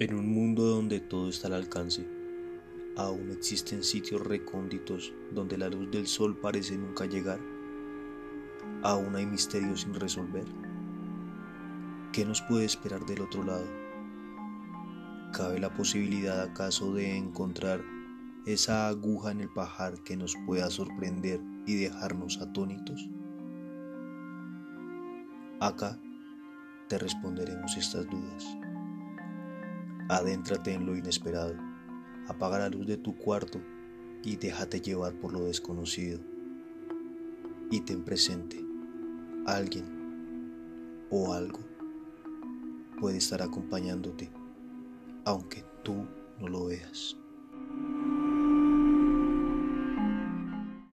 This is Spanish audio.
En un mundo donde todo está al alcance, aún existen sitios recónditos donde la luz del sol parece nunca llegar. Aún hay misterios sin resolver. ¿Qué nos puede esperar del otro lado? ¿Cabe la posibilidad acaso de encontrar esa aguja en el pajar que nos pueda sorprender y dejarnos atónitos? Acá te responderemos estas dudas. Adéntrate en lo inesperado, apaga la luz de tu cuarto y déjate llevar por lo desconocido. Y ten presente, alguien o algo puede estar acompañándote, aunque tú no lo veas.